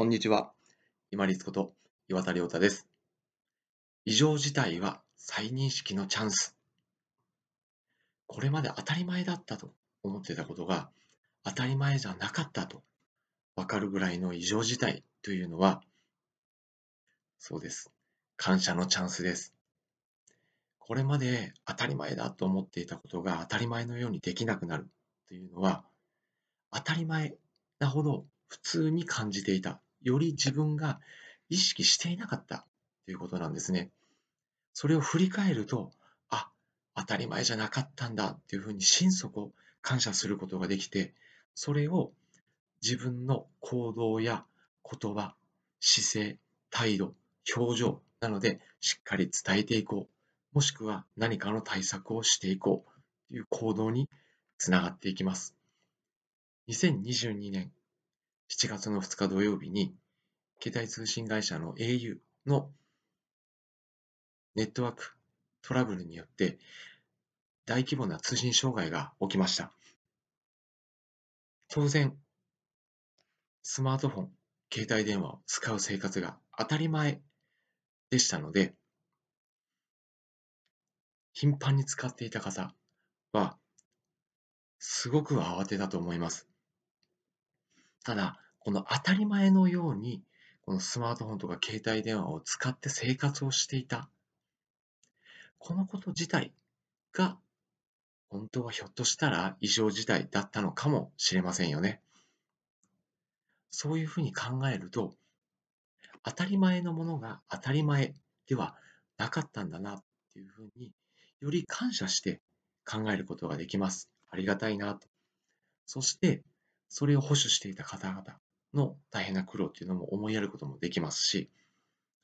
こんにちは。今立こと岩田亮太です。異常事態は再認識のチャンス。これまで当たり前だったと思ってたことが当たり前じゃなかったとわかるぐらいの異常事態というのは、そうです。感謝のチャンスです。これまで当たり前だと思っていたことが当たり前のようにできなくなるというのは、当たり前なほど普通に感じていた、より自分が意識していなかったということなんですね。それを振り返ると、あ、当たり前じゃなかったんだっていうふうに心底感謝することができて、それを自分の行動や言葉、姿勢、態度、表情なのでしっかり伝えていこう。もしくは何かの対策をしていこうという行動につながっていきます。2022年7月の2日土曜日に、携帯通信会社の au のネットワークトラブルによって大規模な通信障害が起きました。当然、スマートフォン、携帯電話を使う生活が当たり前でしたので、頻繁に使っていた方は、すごく慌てたと思います。ただ、この当たり前のように、このスマートフォンとか携帯電話を使って生活をしていた。このこと自体が、本当はひょっとしたら異常事態だったのかもしれませんよね。そういうふうに考えると、当たり前のものが当たり前ではなかったんだなっていうふうに、より感謝して考えることができます。ありがたいなと。そして、それを保守していた方々の大変な苦労というのも思いやることもできますし、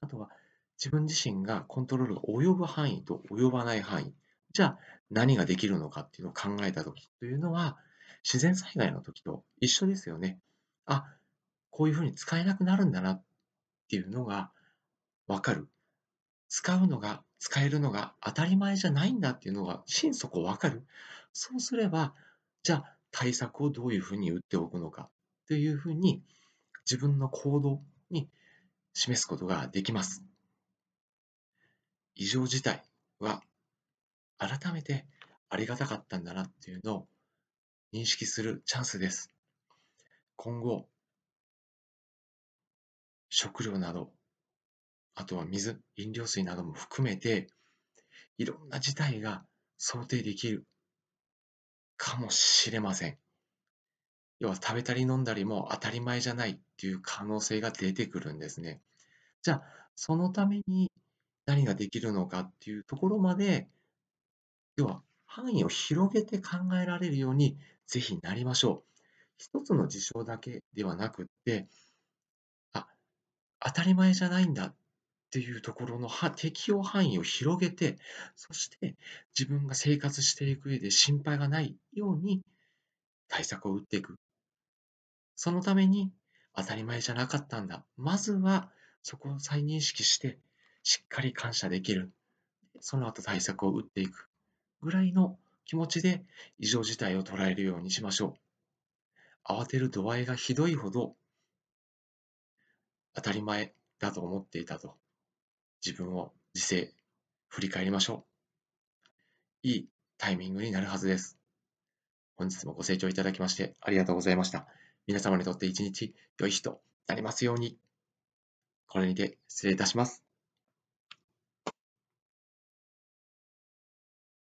あとは自分自身がコントロールが及ぶ範囲と及ばない範囲、じゃあ何ができるのかっていうのを考えたときというのは、自然災害の時と一緒ですよね。あ、こういうふうに使えなくなるんだなっていうのがわかる。使うのが、使えるのが当たり前じゃないんだっていうのが心底わかる。そうすれば、じゃあ対策をどういうふうに打っておくのかというふうに自分の行動に示すことができます。異常事態は改めてありがたかったんだなっていうのを認識するチャンスです。今後、食料など、あとは水、飲料水なども含めて、いろんな事態が想定できるかもしれません。要は食べたり飲んだりも当たり前じゃないっていう可能性が出てくるんですね。じゃあ、そのために何ができるのかっていうところまで、要は範囲を広げて考えられるようにぜひなりましょう。一つの事象だけではなくって、あ、当たり前じゃないんだっていうところの適用範囲を広げて、そして自分が生活していく上で心配がないように対策を打っていく。そのために当たり前じゃなかったんだ。まずはそこを再認識して、しっかり感謝できる。その後対策を打っていくぐらいの気持ちで異常事態を捉えるようにしましょう。慌てる度合いがひどいほど当たり前だと思っていたと自分を自制、振り返りましょう。いいタイミングになるはずです。本日もご清聴いただきましてありがとうございました。皆様にとって一日良い日となりますように。これにて失礼いたします。